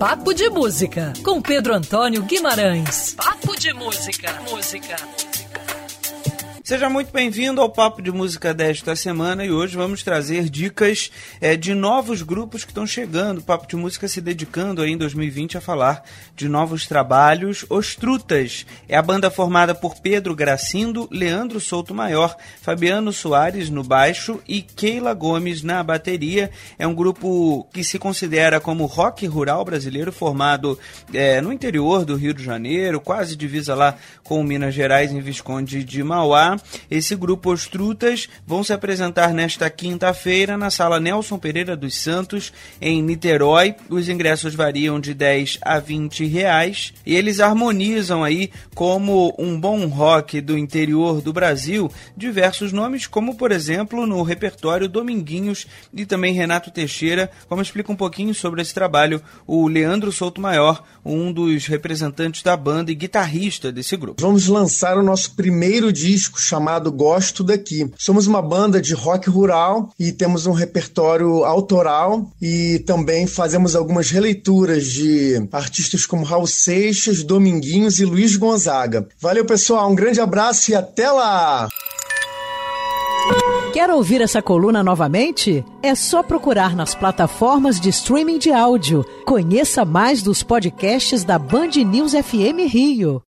Papo de Música, com Pedro Antônio Guimarães. Papo de Música. Música. Seja muito bem-vindo ao Papo de Música desta semana e hoje vamos trazer dicas é, de novos grupos que estão chegando. O Papo de Música se dedicando aí em 2020 a falar de novos trabalhos. Os Trutas é a banda formada por Pedro Gracindo, Leandro Souto Maior, Fabiano Soares no baixo e Keila Gomes na bateria. É um grupo que se considera como rock rural brasileiro, formado é, no interior do Rio de Janeiro, quase divisa lá com Minas Gerais em Visconde de Mauá. Esse grupo Os Trutas vão se apresentar nesta quinta-feira na sala Nelson Pereira dos Santos, em Niterói. Os ingressos variam de 10 a 20 reais e eles harmonizam aí como um bom rock do interior do Brasil diversos nomes, como por exemplo no repertório Dominguinhos e também Renato Teixeira. Como explica um pouquinho sobre esse trabalho o Leandro Souto Maior, um dos representantes da banda e guitarrista desse grupo. Vamos lançar o nosso primeiro disco chamado Gosto Daqui. Somos uma banda de rock rural e temos um repertório autoral e também fazemos algumas releituras de artistas como Raul Seixas, Dominguinhos e Luiz Gonzaga. Valeu, pessoal, um grande abraço e até lá! Quer ouvir essa coluna novamente? É só procurar nas plataformas de streaming de áudio. Conheça mais dos podcasts da Band News FM Rio.